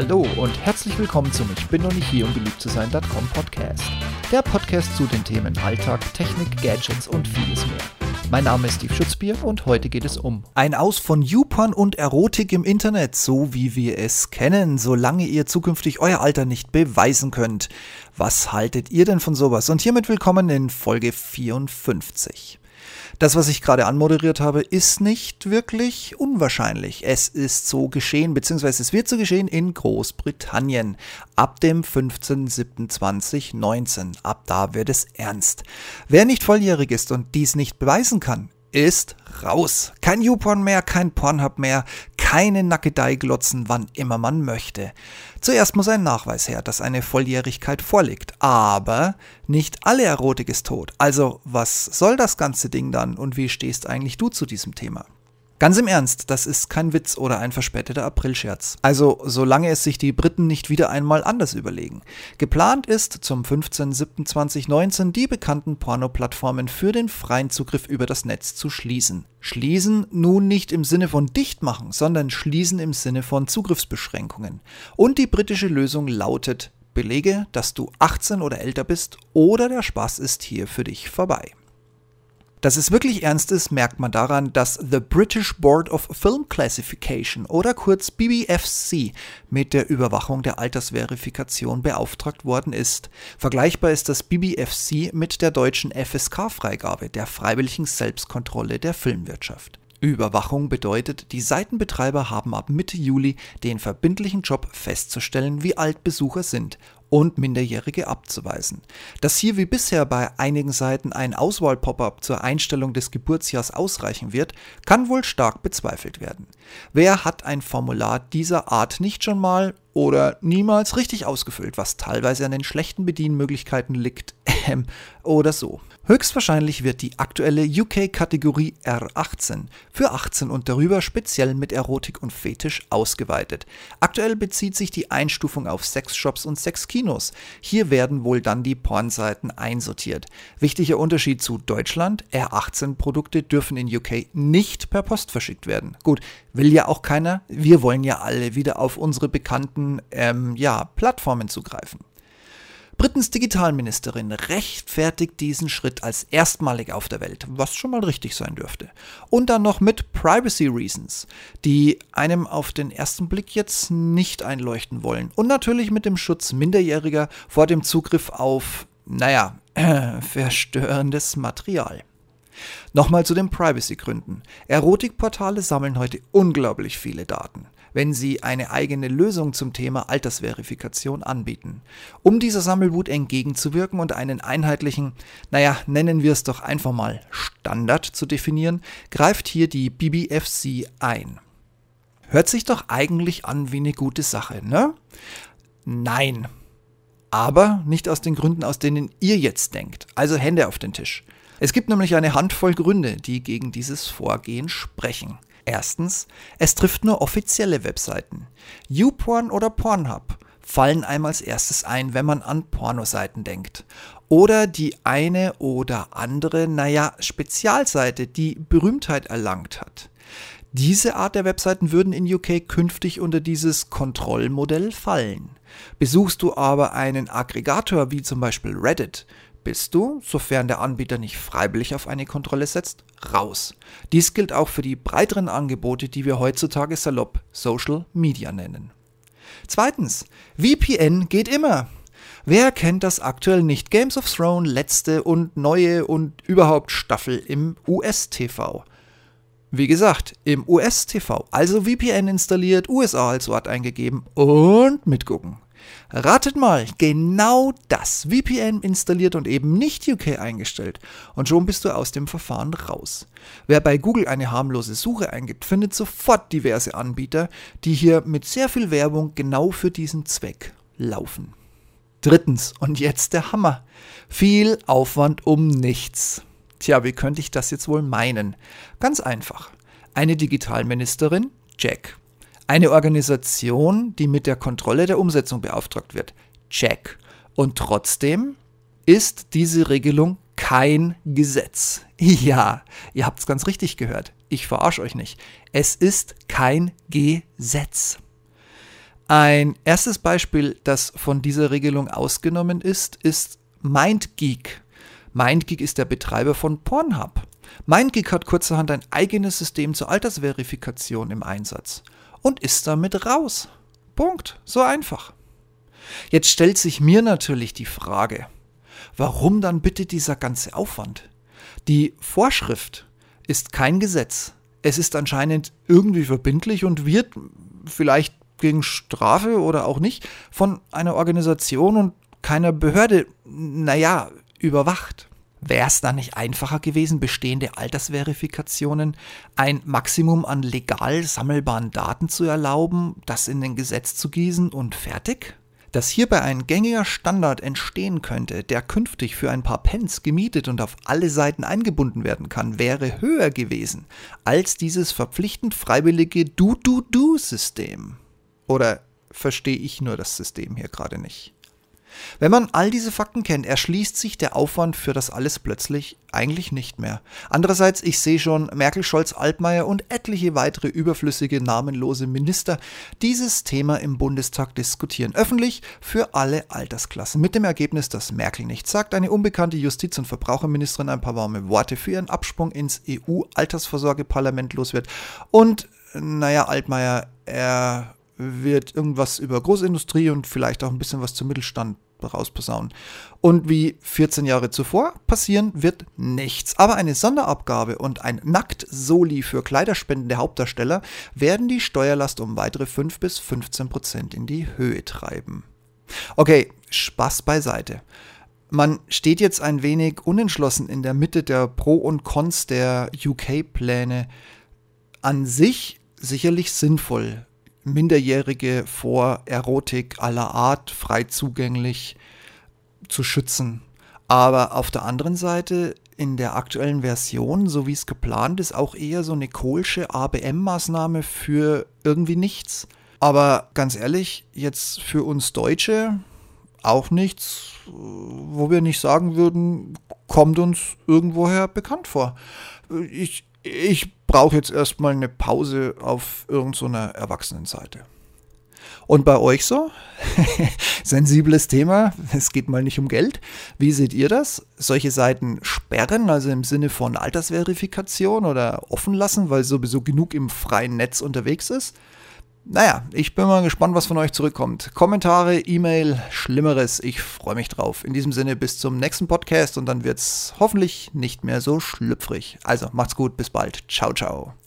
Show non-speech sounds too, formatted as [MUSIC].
Hallo und herzlich willkommen zum Ich bin noch nicht hier, um beliebt zu sein.com Podcast. Der Podcast zu den Themen Alltag, Technik, Gadgets und vieles mehr. Mein Name ist Steve Schutzbier und heute geht es um ein Aus von Jupan und Erotik im Internet, so wie wir es kennen, solange ihr zukünftig euer Alter nicht beweisen könnt. Was haltet ihr denn von sowas? Und hiermit willkommen in Folge 54. Das, was ich gerade anmoderiert habe, ist nicht wirklich unwahrscheinlich. Es ist so geschehen, beziehungsweise es wird so geschehen in Großbritannien. Ab dem 15.07.2019. Ab da wird es ernst. Wer nicht volljährig ist und dies nicht beweisen kann, ist raus. Kein YouPorn mehr, kein Pornhub mehr, keine Nackedei glotzen, wann immer man möchte. Zuerst muss ein Nachweis her, dass eine Volljährigkeit vorliegt. Aber nicht alle Erotik ist tot. Also, was soll das ganze Ding dann und wie stehst eigentlich du zu diesem Thema? Ganz im Ernst, das ist kein Witz oder ein verspäteter Aprilscherz. Also, solange es sich die Briten nicht wieder einmal anders überlegen. Geplant ist, zum 15.07.2019 die bekannten Porno-Plattformen für den freien Zugriff über das Netz zu schließen. Schließen nun nicht im Sinne von dicht machen, sondern schließen im Sinne von Zugriffsbeschränkungen. Und die britische Lösung lautet, belege, dass du 18 oder älter bist oder der Spaß ist hier für dich vorbei. Dass es wirklich ernst ist, merkt man daran, dass the British Board of Film Classification oder kurz BBFC mit der Überwachung der Altersverifikation beauftragt worden ist. Vergleichbar ist das BBFC mit der deutschen FSK-Freigabe der freiwilligen Selbstkontrolle der Filmwirtschaft. Überwachung bedeutet, die Seitenbetreiber haben ab Mitte Juli den verbindlichen Job festzustellen, wie alt Besucher sind und Minderjährige abzuweisen. Dass hier wie bisher bei einigen Seiten ein Auswahl-Pop-up zur Einstellung des Geburtsjahrs ausreichen wird, kann wohl stark bezweifelt werden. Wer hat ein Formular dieser Art nicht schon mal oder niemals richtig ausgefüllt, was teilweise an den schlechten Bedienmöglichkeiten liegt [LAUGHS] ähm, oder so? Höchstwahrscheinlich wird die aktuelle UK-Kategorie R18 für 18 und darüber speziell mit Erotik und Fetisch ausgeweitet. Aktuell bezieht sich die Einstufung auf Sexshops und Sexkinos. Hier werden wohl dann die Pornseiten einsortiert. Wichtiger Unterschied zu Deutschland, R18-Produkte dürfen in UK nicht per Post verschickt werden. Gut, will ja auch keiner. Wir wollen ja alle wieder auf unsere bekannten ähm, ja, Plattformen zugreifen. Britens Digitalministerin rechtfertigt diesen Schritt als erstmalig auf der Welt, was schon mal richtig sein dürfte. Und dann noch mit Privacy Reasons, die einem auf den ersten Blick jetzt nicht einleuchten wollen. Und natürlich mit dem Schutz Minderjähriger vor dem Zugriff auf, naja, [CLEARS THROAT] verstörendes Material. Nochmal zu den Privacy-Gründen. Erotikportale sammeln heute unglaublich viele Daten wenn sie eine eigene Lösung zum Thema Altersverifikation anbieten. Um dieser Sammelwut entgegenzuwirken und einen einheitlichen, naja, nennen wir es doch einfach mal Standard zu definieren, greift hier die BBFC ein. Hört sich doch eigentlich an wie eine gute Sache, ne? Nein. Aber nicht aus den Gründen, aus denen ihr jetzt denkt. Also Hände auf den Tisch. Es gibt nämlich eine Handvoll Gründe, die gegen dieses Vorgehen sprechen. Erstens, es trifft nur offizielle Webseiten. YouPorn oder Pornhub fallen einem als erstes ein, wenn man an Pornoseiten denkt. Oder die eine oder andere, naja, Spezialseite, die Berühmtheit erlangt hat. Diese Art der Webseiten würden in UK künftig unter dieses Kontrollmodell fallen. Besuchst du aber einen Aggregator wie zum Beispiel Reddit, bist du, sofern der Anbieter nicht freiwillig auf eine Kontrolle setzt, raus. Dies gilt auch für die breiteren Angebote, die wir heutzutage salopp Social Media nennen. Zweitens, VPN geht immer. Wer kennt das aktuell nicht? Games of Thrones letzte und neue und überhaupt Staffel im US-TV. Wie gesagt, im US-TV, also VPN installiert, USA als Ort eingegeben und mitgucken. Ratet mal, genau das. VPN installiert und eben nicht UK eingestellt. Und schon bist du aus dem Verfahren raus. Wer bei Google eine harmlose Suche eingibt, findet sofort diverse Anbieter, die hier mit sehr viel Werbung genau für diesen Zweck laufen. Drittens, und jetzt der Hammer. Viel Aufwand um nichts. Tja, wie könnte ich das jetzt wohl meinen? Ganz einfach. Eine Digitalministerin, Jack. Eine Organisation, die mit der Kontrolle der Umsetzung beauftragt wird. Check. Und trotzdem ist diese Regelung kein Gesetz. [LAUGHS] Ja, ihr habt es ganz richtig gehört. Ich verarsche euch nicht. Es ist kein Gesetz. Ein erstes Beispiel, das von dieser Regelung ausgenommen ist, ist MindGeek. MindGeek ist der Betreiber von Pornhub. MindGeek hat kurzerhand ein eigenes System zur Altersverifikation im Einsatz und ist damit raus. Punkt. So einfach. Jetzt stellt sich mir natürlich die Frage, warum dann bitte dieser ganze Aufwand? Die Vorschrift ist kein Gesetz. Es ist anscheinend irgendwie verbindlich und wird vielleicht gegen Strafe oder auch nicht von einer Organisation und keiner Behörde, naja, überwacht. Wäre es dann nicht einfacher gewesen, bestehende Altersverifikationen, ein Maximum an legal sammelbaren Daten zu erlauben, das in den Gesetz zu gießen und fertig? Dass hierbei ein gängiger Standard entstehen könnte, der künftig für ein paar Pence gemietet und auf alle Seiten eingebunden werden kann, wäre höher gewesen als dieses verpflichtend freiwillige Du-Du-Du-System. Oder verstehe ich nur das System hier gerade nicht? Wenn man all diese Fakten kennt, erschließt sich der Aufwand für das alles plötzlich eigentlich nicht mehr. Andererseits, ich sehe schon Merkel, Scholz, Altmaier und etliche weitere überflüssige, namenlose Minister dieses Thema im Bundestag diskutieren. Öffentlich für alle Altersklassen. Mit dem Ergebnis, dass Merkel nichts sagt, eine unbekannte Justiz- und Verbraucherministerin ein paar warme Worte für ihren Absprung ins EU-Altersvorsorgeparlament los wird und, naja, Altmaier, er wird irgendwas über Großindustrie und vielleicht auch ein bisschen was zum Mittelstand rausposaunen. Und wie 14 Jahre zuvor passieren wird nichts. Aber eine Sonderabgabe und ein Nackt-Soli für kleiderspendende Hauptdarsteller werden die Steuerlast um weitere 5 bis 15 Prozent in die Höhe treiben. Okay, Spaß beiseite. Man steht jetzt ein wenig unentschlossen in der Mitte der Pro und Cons der UK-Pläne. An sich sicherlich sinnvoll, Minderjährige vor Erotik aller Art frei zugänglich zu schützen. Aber auf der anderen Seite in der aktuellen Version, so wie es geplant ist, auch eher so eine kohlsche ABM-Maßnahme für irgendwie nichts. Aber ganz ehrlich, jetzt für uns Deutsche auch nichts, wo wir nicht sagen würden, kommt uns irgendwoher bekannt vor. Ich, ich brauche jetzt erstmal eine Pause auf irgendeiner so Erwachsenenseite. Und bei euch so? [LAUGHS] Sensibles Thema, es geht mal nicht um Geld. Wie seht ihr das? Solche Seiten sperren, also im Sinne von Altersverifikation oder offen lassen, weil sowieso genug im freien Netz unterwegs ist? Naja, ich bin mal gespannt, was von euch zurückkommt. Kommentare, E-Mail, Schlimmeres, ich freue mich drauf. In diesem Sinne bis zum nächsten Podcast und dann wird's hoffentlich nicht mehr so schlüpfrig. Also macht's gut, bis bald. Ciao, ciao.